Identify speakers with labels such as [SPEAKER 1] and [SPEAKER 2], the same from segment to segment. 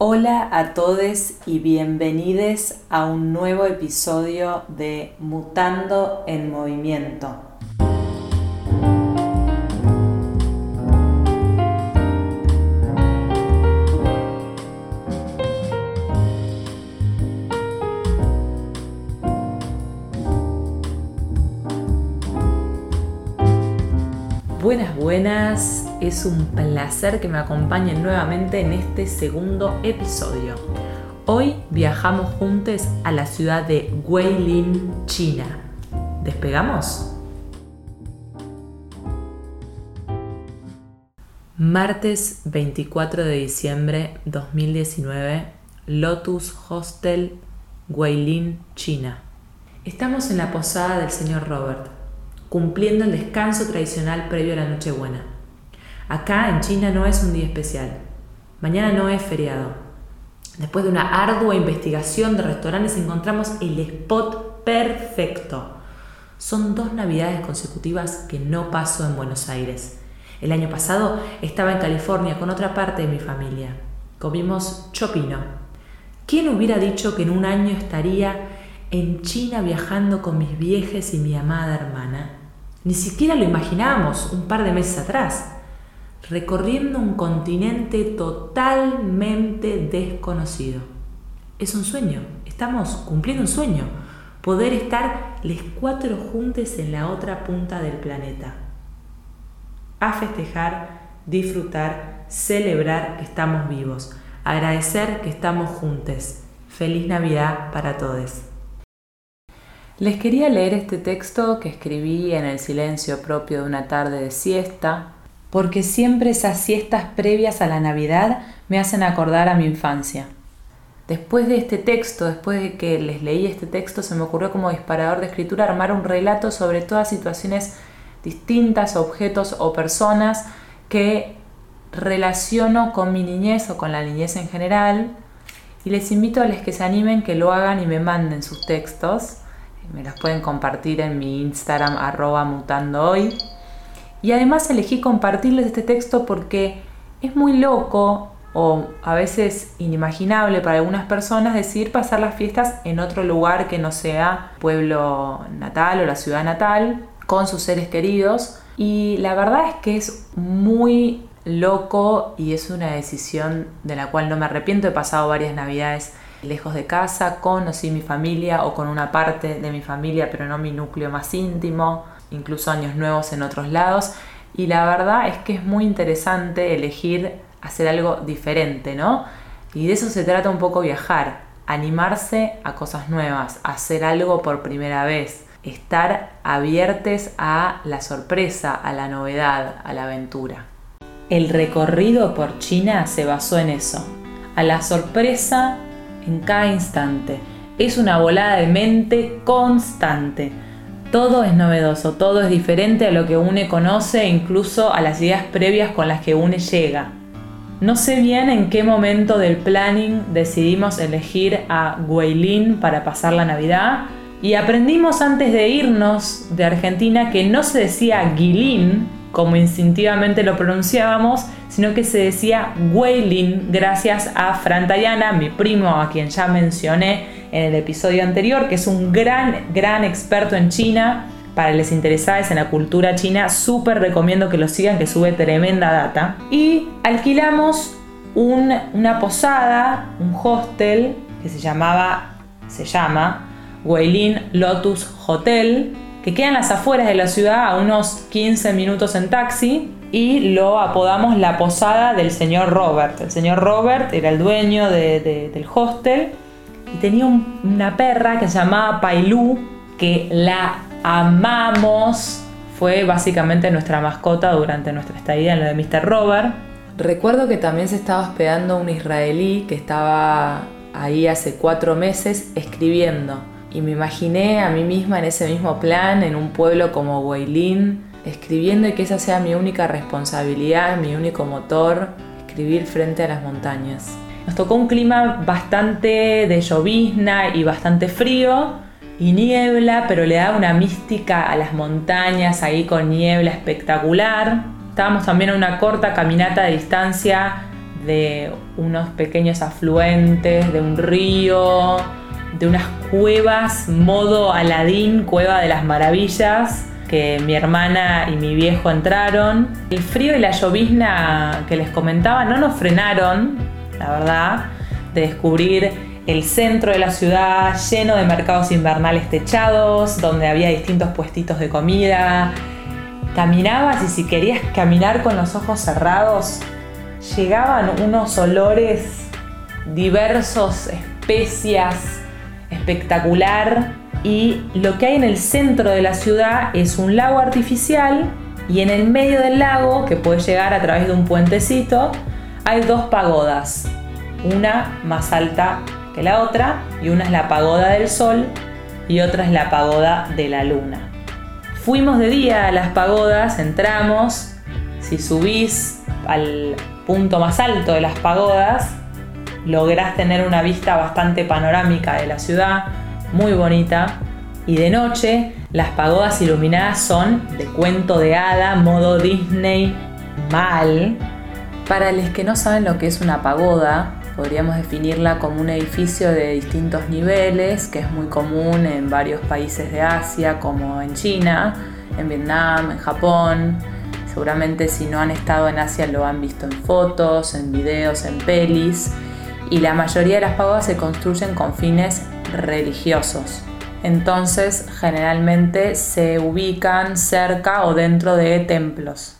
[SPEAKER 1] Hola a todos y bienvenidos a un nuevo episodio de Mutando en Movimiento. Buenas, buenas. Es un placer que me acompañen nuevamente en este segundo episodio. Hoy viajamos juntos a la ciudad de Guilin, China. ¿Despegamos? Martes 24 de diciembre 2019, Lotus Hostel, Guilin, China. Estamos en la posada del señor Robert cumpliendo el descanso tradicional previo a la Nochebuena. Acá en China no es un día especial. Mañana no es feriado. Después de una ardua investigación de restaurantes encontramos el spot perfecto. Son dos navidades consecutivas que no paso en Buenos Aires. El año pasado estaba en California con otra parte de mi familia. Comimos chopino. ¿Quién hubiera dicho que en un año estaría en China viajando con mis viejes y mi amada hermana? Ni siquiera lo imaginábamos un par de meses atrás, recorriendo un continente totalmente desconocido. Es un sueño, estamos cumpliendo un sueño, poder estar los cuatro juntos en la otra punta del planeta. A festejar, disfrutar, celebrar que estamos vivos, agradecer que estamos juntos. Feliz Navidad para todos. Les quería leer este texto que escribí en el silencio propio de una tarde de siesta, porque siempre esas siestas previas a la Navidad me hacen acordar a mi infancia. Después de este texto, después de que les leí este texto, se me ocurrió como disparador de escritura armar un relato sobre todas situaciones distintas, objetos o personas que relaciono con mi niñez o con la niñez en general. Y les invito a los que se animen que lo hagan y me manden sus textos me las pueden compartir en mi Instagram arroba mutando hoy. Y además elegí compartirles este texto porque es muy loco o a veces inimaginable para algunas personas decidir pasar las fiestas en otro lugar que no sea pueblo natal o la ciudad natal con sus seres queridos. Y la verdad es que es muy loco y es una decisión de la cual no me arrepiento. He pasado varias navidades lejos de casa, con o sin mi familia o con una parte de mi familia, pero no mi núcleo más íntimo, incluso años nuevos en otros lados. Y la verdad es que es muy interesante elegir hacer algo diferente, ¿no? Y de eso se trata un poco viajar, animarse a cosas nuevas, hacer algo por primera vez, estar abiertos a la sorpresa, a la novedad, a la aventura. El recorrido por China se basó en eso, a la sorpresa en cada instante. Es una volada de mente constante. Todo es novedoso, todo es diferente a lo que une conoce e incluso a las ideas previas con las que une llega. No sé bien en qué momento del planning decidimos elegir a Guaylin para pasar la Navidad y aprendimos antes de irnos de Argentina que no se decía Guilin, como instintivamente lo pronunciábamos, sino que se decía Weilin gracias a Fran Tayana, mi primo a quien ya mencioné en el episodio anterior, que es un gran, gran experto en China. Para les interesados en la cultura china, súper recomiendo que lo sigan, que sube tremenda data. Y alquilamos una posada, un hostel, que se llamaba, se llama Weilin Lotus Hotel, que queda en las afueras de la ciudad a unos 15 minutos en taxi y lo apodamos la posada del señor Robert. El señor Robert era el dueño del hostel y tenía una perra que se llamaba Pailú, que la amamos. Fue básicamente nuestra mascota durante nuestra estadía en lo de Mr. Robert. Recuerdo que también se estaba hospedando un israelí que estaba ahí hace cuatro meses escribiendo y me imaginé a mí misma en ese mismo plan, en un pueblo como Huaylín, escribiendo y que esa sea mi única responsabilidad, mi único motor, escribir frente a las montañas. Nos tocó un clima bastante de llovizna y bastante frío y niebla, pero le da una mística a las montañas ahí con niebla espectacular. Estábamos también a una corta caminata de distancia de unos pequeños afluentes, de un río, de unas cuevas, modo Aladín, cueva de las maravillas, que mi hermana y mi viejo entraron. El frío y la llovizna que les comentaba no nos frenaron, la verdad, de descubrir el centro de la ciudad lleno de mercados invernales techados, donde había distintos puestitos de comida. Caminabas y si querías caminar con los ojos cerrados, llegaban unos olores diversos, especias, espectacular. Y lo que hay en el centro de la ciudad es un lago artificial y en el medio del lago, que puede llegar a través de un puentecito, hay dos pagodas. Una más alta que la otra y una es la pagoda del sol y otra es la pagoda de la luna. Fuimos de día a las pagodas, entramos, si subís al punto más alto de las pagodas, lográs tener una vista bastante panorámica de la ciudad, muy bonita. Y de noche, las pagodas iluminadas son de cuento de hada, modo Disney mal. Para los que no saben lo que es una pagoda, podríamos definirla como un edificio de distintos niveles, que es muy común en varios países de Asia, como en China, en Vietnam, en Japón. Seguramente si no han estado en Asia lo han visto en fotos, en videos, en pelis y la mayoría de las pagodas se construyen con fines religiosos. Entonces generalmente se ubican cerca o dentro de templos.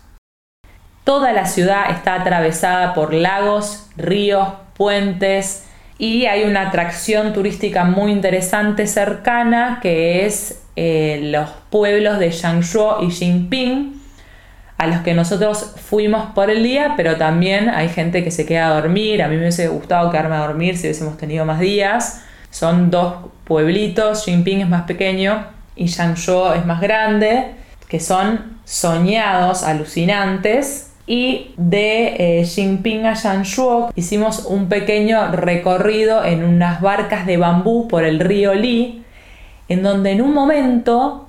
[SPEAKER 1] Toda la ciudad está atravesada por lagos, ríos, puentes y hay una atracción turística muy interesante cercana que es eh, los pueblos de Yangshuo y Jinping, a los que nosotros fuimos por el día, pero también hay gente que se queda a dormir. A mí me hubiese gustado quedarme a dormir si hubiésemos tenido más días. Son dos pueblitos, Jinping es más pequeño y Yangzhou es más grande, que son soñados, alucinantes. Y de eh, Jinping a Yangzhou hicimos un pequeño recorrido en unas barcas de bambú por el río Li, en donde en un momento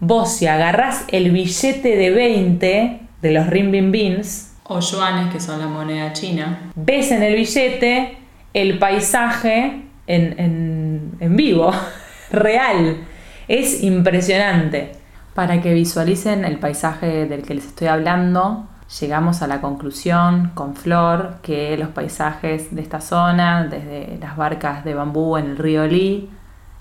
[SPEAKER 1] Vos si agarrás el billete de 20 de los Beans o yuanes, que son la moneda china, ves en el billete el paisaje en, en vivo, real. Es impresionante. Para que visualicen el paisaje del que les estoy hablando, llegamos a la conclusión con Flor que los paisajes de esta zona, desde las barcas de bambú en el río Li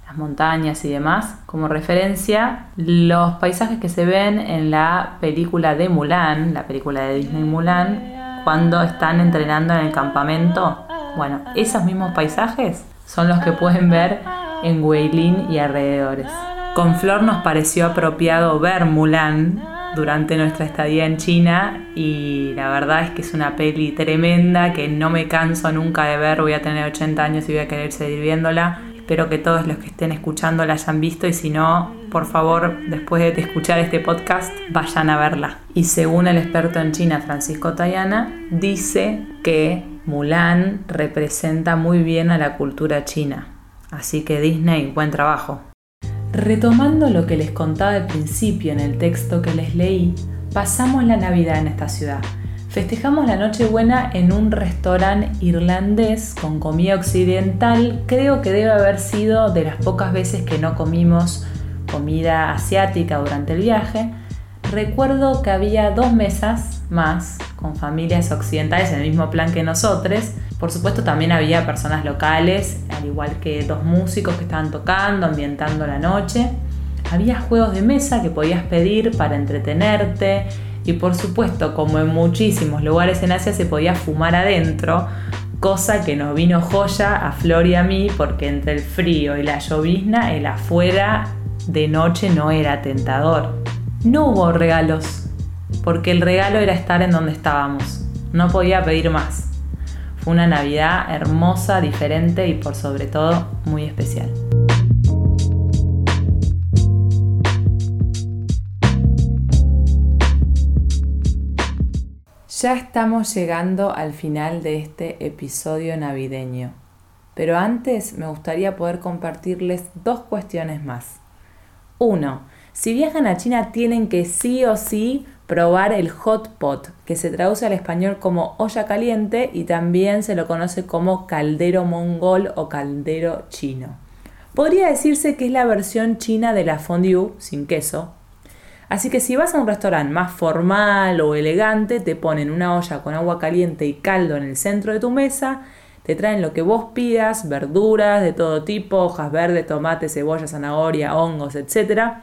[SPEAKER 1] las montañas y demás, como referencia los paisajes que se ven en la película de Mulan, la película de Disney Mulan, cuando están entrenando en el campamento. Bueno, esos mismos paisajes son los que pueden ver en Weilin y alrededores. Con Flor nos pareció apropiado ver Mulan durante nuestra estadía en China y la verdad es que es una peli tremenda que no me canso nunca de ver, voy a tener 80 años y voy a querer seguir viéndola Espero que todos los que estén escuchando la hayan visto y si no, por favor, después de escuchar este podcast, vayan a verla. Y según el experto en China, Francisco Tayana, dice que Mulan representa muy bien a la cultura china. Así que Disney, buen trabajo. Retomando lo que les contaba al principio en el texto que les leí, pasamos la Navidad en esta ciudad Festejamos la Nochebuena en un restaurante irlandés con comida occidental. Creo que debe haber sido de las pocas veces que no comimos comida asiática durante el viaje. Recuerdo que había dos mesas más con familias occidentales en el mismo plan que nosotros. Por supuesto también había personas locales, al igual que dos músicos que estaban tocando, ambientando la noche. Había juegos de mesa que podías pedir para entretenerte y por supuesto, como en muchísimos lugares en Asia se podía fumar adentro, cosa que nos vino joya a Flor y a mí porque entre el frío y la llovizna el afuera de noche no era tentador. No hubo regalos, porque el regalo era estar en donde estábamos. No podía pedir más. Fue una Navidad hermosa, diferente y por sobre todo muy especial. Ya estamos llegando al final de este episodio navideño, pero antes me gustaría poder compartirles dos cuestiones más. Uno, si viajan a China tienen que sí o sí probar el hot pot, que se traduce al español como olla caliente y también se lo conoce como caldero mongol o caldero chino. Podría decirse que es la versión china de la fondue sin queso. Así que si vas a un restaurante más formal o elegante, te ponen una olla con agua caliente y caldo en el centro de tu mesa, te traen lo que vos pidas, verduras de todo tipo, hojas verdes, tomate, cebolla, zanahoria, hongos, etc.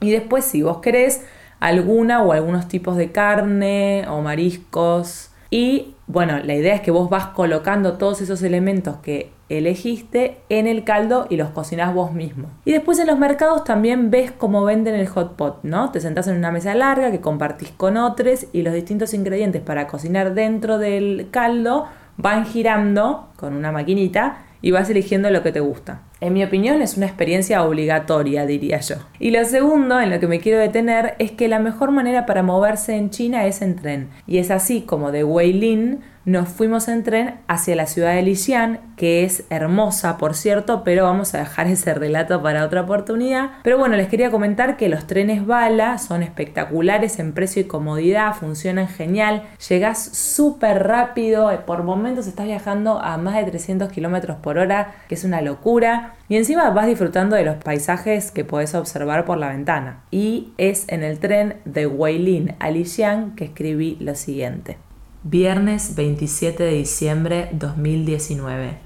[SPEAKER 1] Y después, si vos querés, alguna o algunos tipos de carne o mariscos. Y bueno, la idea es que vos vas colocando todos esos elementos que elegiste en el caldo y los cocinás vos mismo. Y después en los mercados también ves cómo venden el hot pot, ¿no? Te sentás en una mesa larga que compartís con otros y los distintos ingredientes para cocinar dentro del caldo van girando con una maquinita y vas eligiendo lo que te gusta. En mi opinión es una experiencia obligatoria, diría yo. Y lo segundo en lo que me quiero detener es que la mejor manera para moverse en China es en tren. Y es así como de Weilin nos fuimos en tren hacia la ciudad de Lixian, que es hermosa, por cierto, pero vamos a dejar ese relato para otra oportunidad. Pero bueno, les quería comentar que los trenes bala son espectaculares en precio y comodidad, funcionan genial, llegas súper rápido, por momentos estás viajando a más de 300 kilómetros por hora, que es una locura. Y encima vas disfrutando de los paisajes que puedes observar por la ventana. Y es en el tren de Weilin a Lixian que escribí lo siguiente.
[SPEAKER 2] Viernes 27 de diciembre 2019.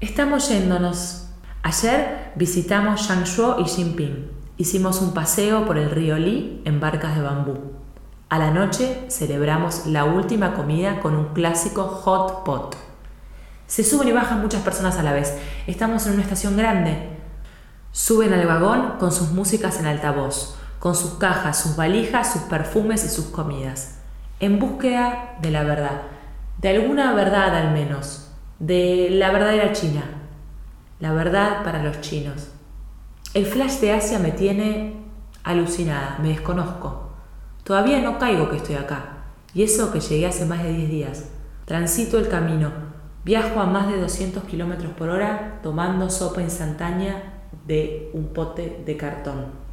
[SPEAKER 2] Estamos yéndonos. Ayer visitamos Changshuo y Jinping. Hicimos un paseo por el río Li en barcas de bambú. A la noche celebramos la última comida con un clásico hot pot. Se suben y bajan muchas personas a la vez. Estamos en una estación grande. Suben al vagón con sus músicas en altavoz, con sus cajas, sus valijas, sus perfumes y sus comidas en búsqueda de la verdad, de alguna verdad al menos, de la verdadera China, la verdad para los chinos. El flash de Asia me tiene alucinada, me desconozco. Todavía no caigo que estoy acá, y eso que llegué hace más de 10 días. Transito el camino, viajo a más de 200 kilómetros por hora tomando sopa instantánea de un pote de cartón.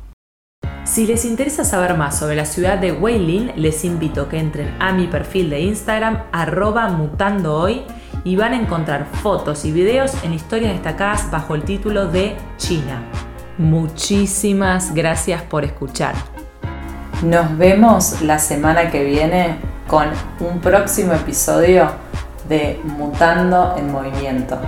[SPEAKER 2] Si les interesa saber más sobre la ciudad de Weilin, les invito a que entren a mi perfil de Instagram, arroba mutandohoy, y van a encontrar fotos y videos en historias destacadas bajo el título de China. Muchísimas gracias por escuchar.
[SPEAKER 1] Nos vemos la semana que viene con un próximo episodio de Mutando en Movimiento.